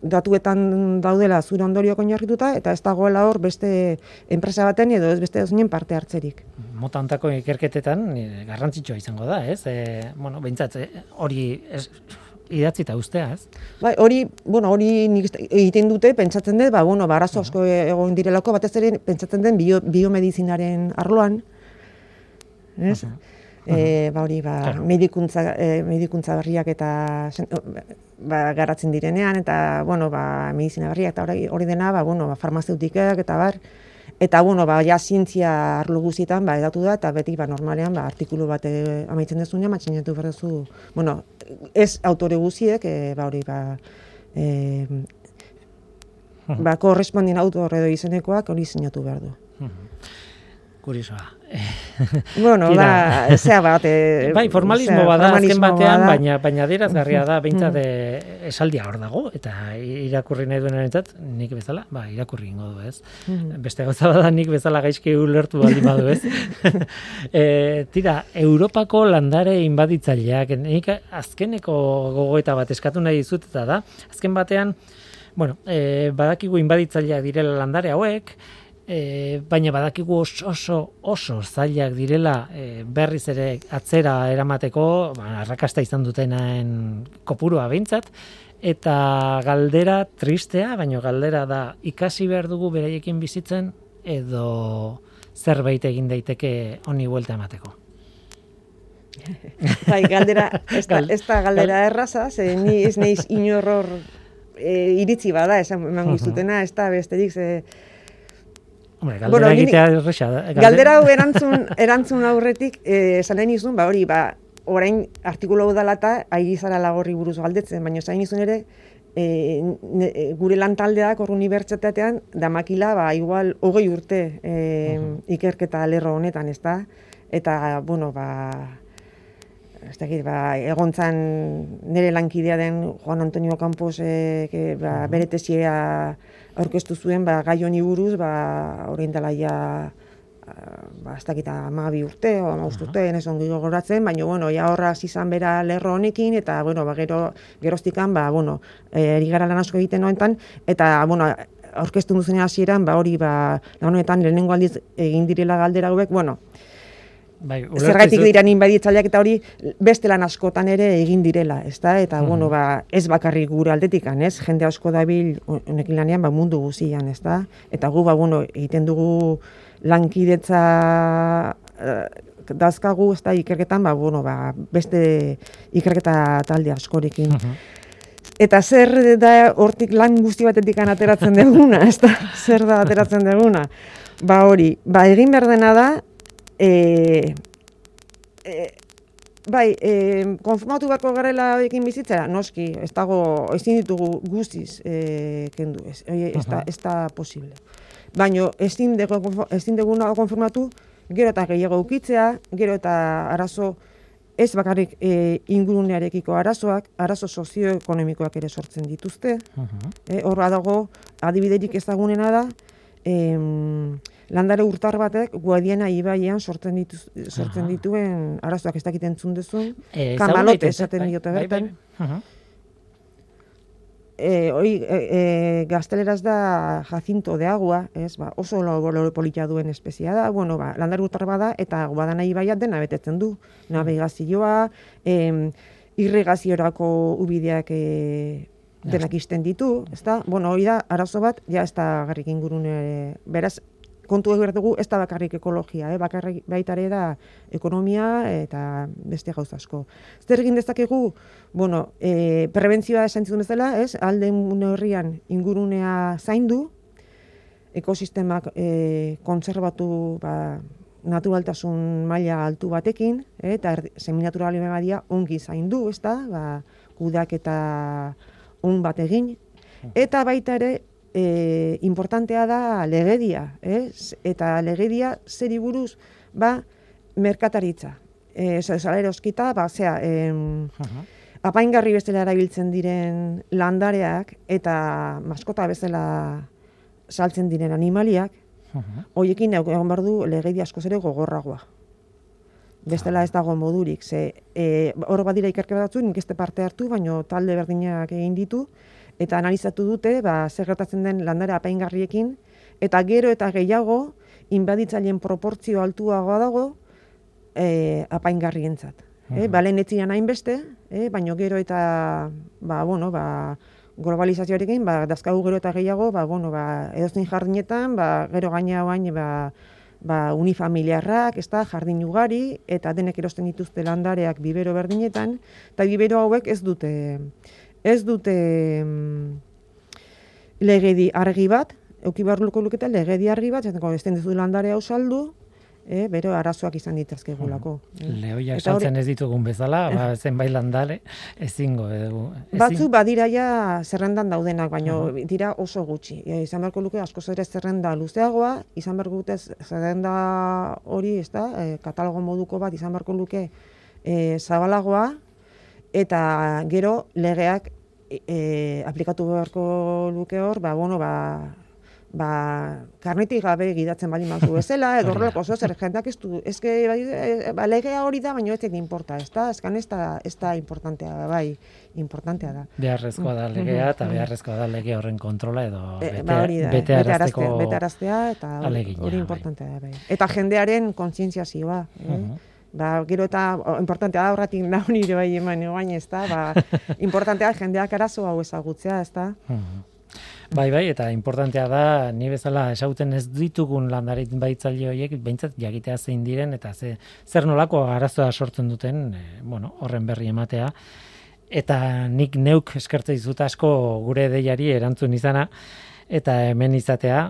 datuetan daudela zure ondorioak oinarrituta eta ez dagoela hor beste enpresa baten edo ez beste zinen parte hartzerik. Mota ontako ikerketetan garrantzitsua izango da, ez? E, bueno, behintzat, e, hori ez, idatzita ustea, ez? Bai, hori, bueno, hori nik egiten dute, pentsatzen dut, ba, bueno, ba, arazo asko egon direlako, batez ere, pentsatzen den bio, biomedizinaren arloan, ez? E, ba hori ba, claro. medikuntza, e, medikuntza berriak eta ba, garatzen direnean eta bueno, ba, medizina berriak eta hori, hori dena ba, bueno, ba, farmazeutikak eta bar eta bueno, ba, ja zientzia arlo guztietan ba, edatu da eta beti ba, normalean ba, artikulu bat e, amaitzen dezunean matxinetu berdezu bueno, ez autore guztiek e, ba, hori ba, e, ba, korrespondin autor edo izenekoak hori zinatu behar du. Kuriosoa. bueno, Tira. ba, zea bat. E, bai, formalismo bada, azken batean, bada. baina, baina dirazgarria da, behintzat mm. esaldia hor dago, eta irakurri nahi duen entzat, nik bezala, ba, irakurri ingo du, ez? Mm. Beste gauza bada, nik bezala gaizki ulertu bali badu, ez? e, tira, Europako landare inbaditzaileak, nik azkeneko gogoeta bat eskatu nahi dizut, eta da, azken batean, bueno, e, badakigu inbaditzaileak direla landare hauek, e, baina badakigu oso oso, oso zailak direla e, berriz ere atzera eramateko, ba, arrakasta izan dutenaen kopurua behintzat, eta galdera tristea, baina galdera da ikasi behar dugu beraiekin bizitzen edo zerbait egin daiteke honi buelta emateko. bai, galdera, ez da, ez da galdera erraza, ze ni ez neiz inorror e, iritzi bada, esan eman gizutena, ez da besterik, ze, Hombre, galdera bueno, egitea erresa da. Galdera hau erantzun, erantzun aurretik, eh, zanen izun, ba hori, ba, orain artikulu hau dalata, airi zara lagorri buruz galdetzen, baina zain izun ere, e, ne, gure lantaldeak hor unibertsitatean, damakila, ba, igual, hogei urte e, ikerketa lerro honetan, ez da? Eta, bueno, ba, ez dakit, ba, egontzan nire lankidea den Juan Antonio Campos e, que, ba, bere tesia aurkeztu zuen ba, gai honi buruz, ba, orain dela ja, ba, ez dakita amabi urte, o ama urte, ez ongi gogoratzen, baina, bueno, ja horra izan bera lerro honekin, eta, bueno, ba, gero, geroztikan, ba, bueno, eri gara lan asko egiten noentan, eta, bueno, aurkeztu duzen hasieran, ba, hori, ba, lan honetan, lehenengo aldiz egin direla galdera hauek, bueno, Bai, Zergaitik dira inbaditzaileak eta hori beste lan askotan ere egin direla, ezta? Eta mm bueno, ba, ez bakarrik gure aldetikan, ez? Jende asko dabil honekin lanean ba mundu guztian, ezta? Eta gu ba bueno, egiten dugu lankidetza uh, dazkagu, ezta ikerketan, ba bueno, ba, beste ikerketa talde askorekin. Eta zer da hortik lan guzti batetik ateratzen duguna, ezta? Zer da ateratzen duguna? Ba hori, ba egin behar dena da, e, e, bai, e, konformatu bako garela ekin bizitzera, noski, ez dago, ezin ditugu guztiz e, kendu, ez, ez, da, ez da posible. Baina ezin dugu konformatu, gero eta gehiago ukitzea, gero eta arazo, ez bakarrik e, ingurunearekiko arazoak, arazo sozioekonomikoak ere sortzen dituzte. Uh -huh. dago, adibiderik ezagunena da, em, landare urtar batek guadiena ibaian sortzen ditu sortzen dituen arazoak ez dakiten entzun duzu e, kamalote esaten bai, diote bai, bertan. Bai, Eh, oi, e, gazteleraz da jacinto de agua, ez, ba, oso lo, politia duen espezia da, bueno, ba, landar urtar bada, eta guadana ibaiat dena betetzen du. Navegazioa, eh, irregaziorako ubideak e, denak izten ditu, ez da? Bueno, hori da, arazo bat, ja ez da garrik ingurune, beraz, kontu egin dugu ez da bakarrik ekologia, eh? bakarrik baitare da ekonomia eta beste gauza asko. Zer egin dezakegu, bueno, e, prebentzioa esan zituen bezala, ez? alde horrian ingurunea zaindu, ekosistemak e, kontserbatu ba, naturaltasun maila altu batekin, eh? eta seminaturali megadia ongi zaindu, ez da? Ba, kudak eta un bat egin, eta baita ere, e, importantea da legedia, ez? Eta legedia zeri buruz, ba, merkataritza. E, Zalero oskita, ba, zera, em, apaingarri bezala erabiltzen diren landareak eta maskota bezala saltzen diren animaliak, hoiekin egon behar du legedi asko zere gogorragoa. Bestela ez dago modurik, ze e, hor badira ikerke batzu, nik este parte hartu, baino talde berdinak egin ditu, eta analizatu dute, ba, zer gertatzen den landare apaingarriekin, eta gero eta gehiago, inbaditzaileen proportzio altuagoa dago, e, apaingarrientzat. Eh, balen etzian hainbeste, eh, baino gero eta ba, bueno, ba, globalizazioarekin, ba, dazkagu gero eta gehiago, ba, bueno, ba, edozin jardinetan, ba, gero gaina bain, ba, ba, unifamiliarrak, ez da, jardin ugari, eta denek erosten dituzte landareak bibero berdinetan, eta bibero hauek ez dute, ez dute mm, legedi argi bat, euki behar luketa legedi argi bat, ez den dizu landare hau saldu, e, bero arazoak izan ditazkegulako. Mm. Lehoiak saltzen ez ditugun bezala, ba, eh. zenbait landare, ezingo. Edu, ezin... Batzu badira ja zerrendan daudenak, baino dira oso gutxi. E, izan beharko luke asko ere zerrenda luzeagoa, izan beharko luke zerrenda hori, ez da, e, katalogo moduko bat, izan beharko luke e, zabalagoa, eta gero legeak e, aplikatu beharko luke hor, ba, bueno, ba, ba, karnetik gabe gidatzen bali mazu bezala, edo horrelako oso zer jendak ez du, ez bai, e, ba, legea hori da, baina ez egin importa, ez da, ezkan ez da, ez da importantea da, bai, importantea da. Beharrezkoa da legea, eta beharrezkoa da lege horren kontrola, edo bete, e, ba, hori da, bete, arazteko bete araztea, eta hori bai. importantea da, bai. Eta jendearen kontzientziazioa, eh? Ba, gero eta importantea da horretik nahu nire bai eman, baina ez da, ba, importantea jendeak arazo hau ezagutzea, ez da. Bai, bai, eta importantea da, ni bezala esauten ez ditugun landarit baitzaile horiek, behintzat jagitea zein diren, eta ze, zer nolako arazoa sortzen duten, e, bueno, horren berri ematea. Eta nik neuk eskertze dizut asko gure deiari erantzun izana, eta hemen izatea,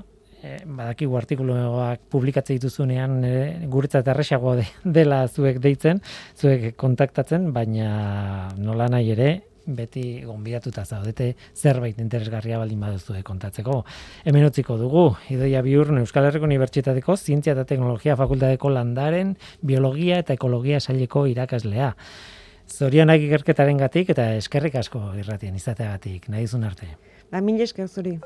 e, badakigu artikuluak publikatzen dituzunean e, guretzat erresago dela zuek deitzen, zuek kontaktatzen, baina nola nahi ere, beti gonbidatuta zaudete zerbait interesgarria baldin baduzu kontatzeko. Hemen utziko dugu, Idoia Biurn Euskal Herriko Unibertsitateko Zientzia eta Teknologia Fakultateko Landaren Biologia eta Ekologia Saileko irakaslea. Zorionak ikerketaren gatik eta eskerrik asko irratien izateagatik, nahi arte. Ba, mil esker zuri.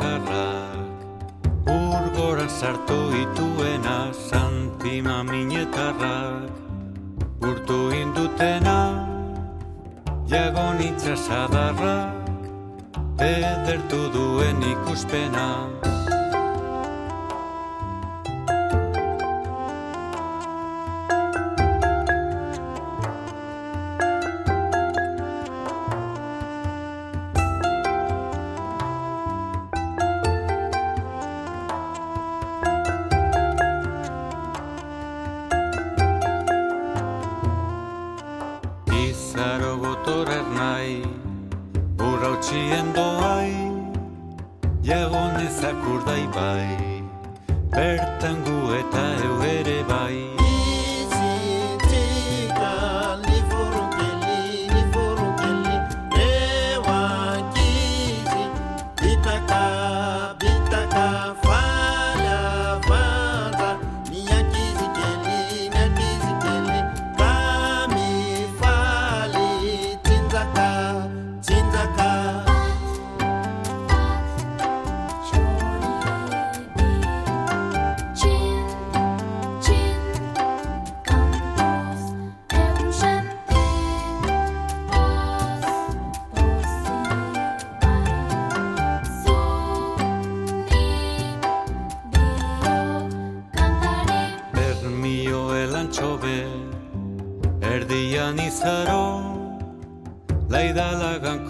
bakarrak Urgora sartu ituena santima minetarrak. Urtu indutena Jagon itxasadarrak Edertu duen ikuspena.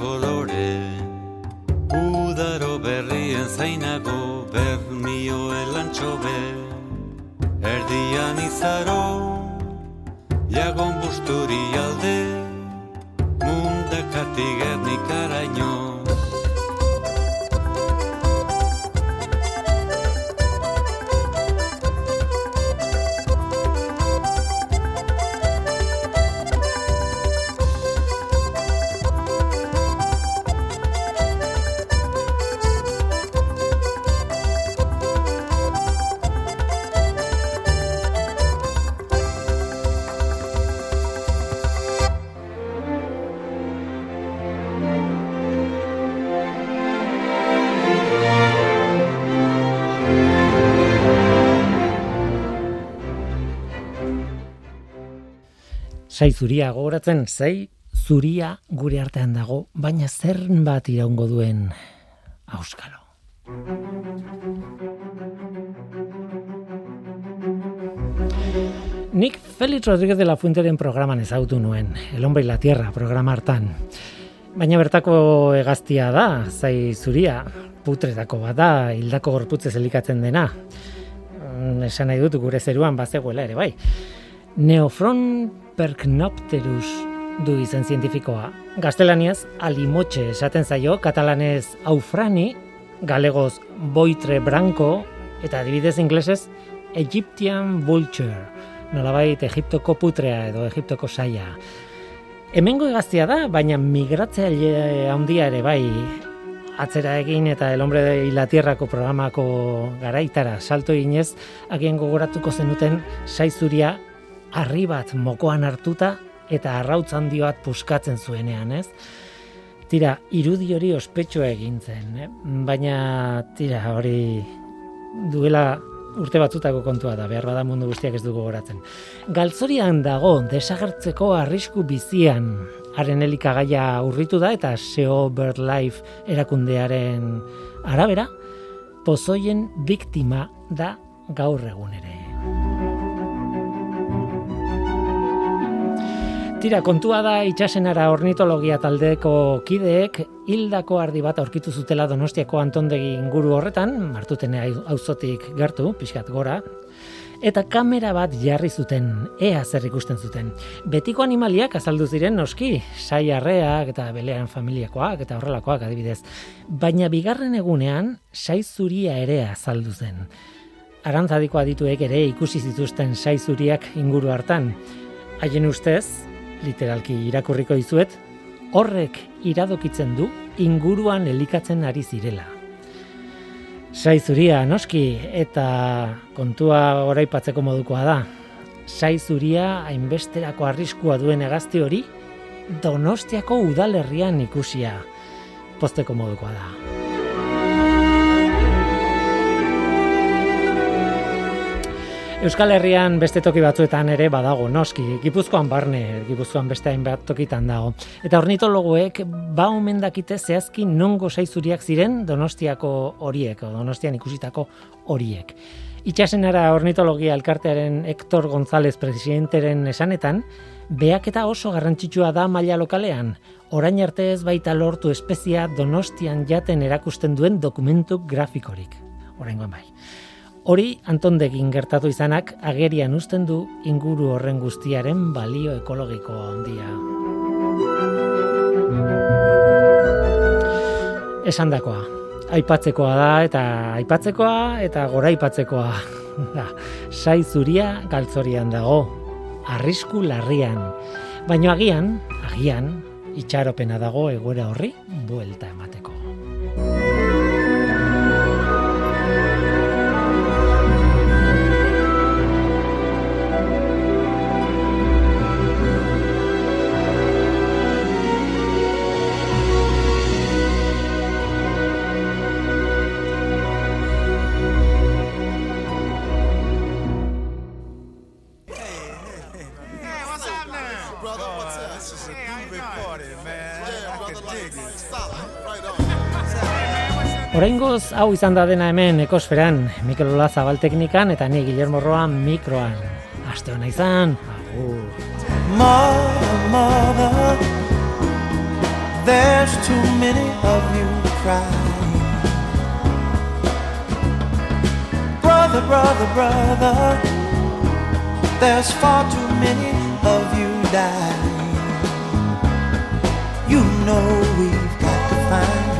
kolore. Udaro berrien zainago bermio elantxobe Erdian izaro jagon busturi alde. Mundakatik ernikara Sai zuria gogoratzen, sai zuria gure artean dago, baina zer bat iraungo duen auskalo. Nik Felix Rodríguez de la Fuenteren programan ezautu nuen, El hombre y la tierra programa hartan. Baina bertako egaztia da, zai zuria, putretako bat da, hildako gorputzez elikatzen dena. Mm, esan nahi dut gure zeruan bazegoela ere bai. Neofron Perknopterus du izen zientifikoa. Gaztelaniaz, alimotxe esaten zaio, katalanez aufrani, galegoz boitre branco, eta adibidez inglesez, Egyptian vulture, nolabait Egiptoko putrea edo Egiptoko saia. Hemengo egaztia da, baina migratzea handia ere bai, atzera egin eta el hombre de la tierrako programako garaitara salto eginez, agien gogoratuko zenuten saizuria harri bat mokoan hartuta eta arrautz handi bat puskatzen zuenean, ez? Tira, irudi hori ospetsua egin zen, eh? baina tira, hori duela urte batzutako kontua da, behar bada mundu guztiak ez dugu goratzen. Galtzorian dago, desagertzeko arrisku bizian, haren elikagaia urritu da, eta SEO BirdLife erakundearen arabera, pozoien biktima da gaur egun ere. Tira, kontua da itxasenara ornitologia taldeko kideek hildako ardi bat aurkitu zutela Donostiako Antondegi inguru horretan, martuten auzotik gertu, pixkat gora, eta kamera bat jarri zuten, ea zer ikusten zuten. Betiko animaliak azaldu ziren noski, sai arreak eta belean familiakoak eta horrelakoak adibidez. Baina bigarren egunean, sai zuria ere azaldu zen. Arantzadiko adituek ere ikusi zituzten sai zuriak inguru hartan. Haien ustez, literalki irakurriko dizuet, horrek iradokitzen du inguruan elikatzen ari zirela. Saizuria noski eta kontua oraipatzeko modukoa da. Saizuria hainbesterako arriskua duen egazte hori Donostiako udalerrian ikusia posteko modukoa da. Euskal Herrian beste toki batzuetan ere badago, noski, Gipuzkoan barne, Gipuzkoan beste hainbat tokitan dago. Eta ornitologoek ba omen dakite zehazki nongo saizuriak ziren Donostiako horiek, o Donostian ikusitako horiek. Itxasenara ornitologia elkartearen Hector González presidenteren esanetan, beak eta oso garrantzitsua da maila lokalean, orain arte ez baita lortu espezia Donostian jaten erakusten duen dokumentu grafikorik. Orain bai. Hori Antondegin gertatu izanak agerian uzten du inguru horren guztiaren balio ekologiko handia. Esandakoa. aipatzekoa da eta aipatzekoa eta gora aipatzekoa. Sai zuria galtzorian dago, arrisku larrian. Baino agian, agian, itxaropena dago egoera horri buelta emateko. Oraingoz hau izan da dena hemen ekosferan, Mikel Ola Zabal teknikan eta ni Guillermo Roa mikroan. Aste hona izan, agur. Mother, there's too many of you crying. Brother, brother, brother, there's far too many of you dying. You know we've got to find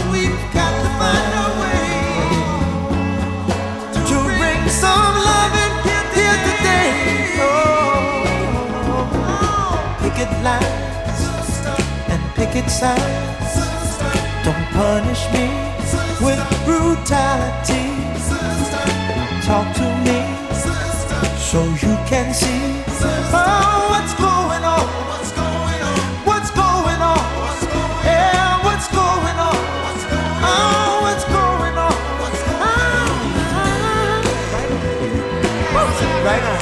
lines and picket signs. Don't punish me with brutality. Talk to me so you can see oh, what's going on. What's going on? What's going on? Yeah, what's going on? Oh, what's going on? Ah, right on.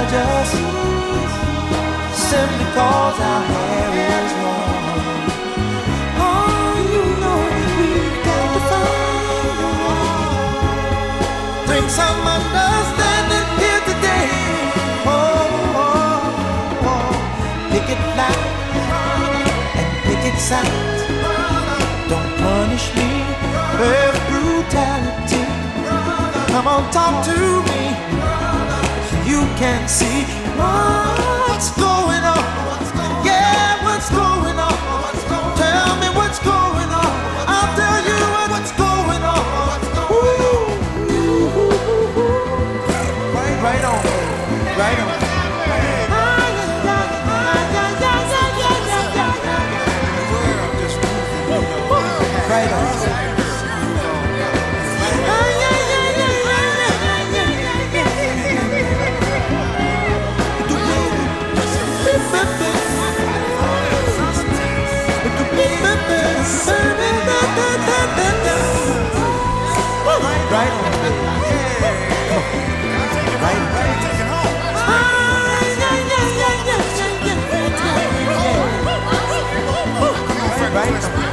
Judge us? Simply cause our hair is long. Oh, you know we've got to find understanding here today. Oh, oh, oh. Pick it loud and pick it sound. Don't punish me with brutality. Come on, talk to me. You can see what's going on. right?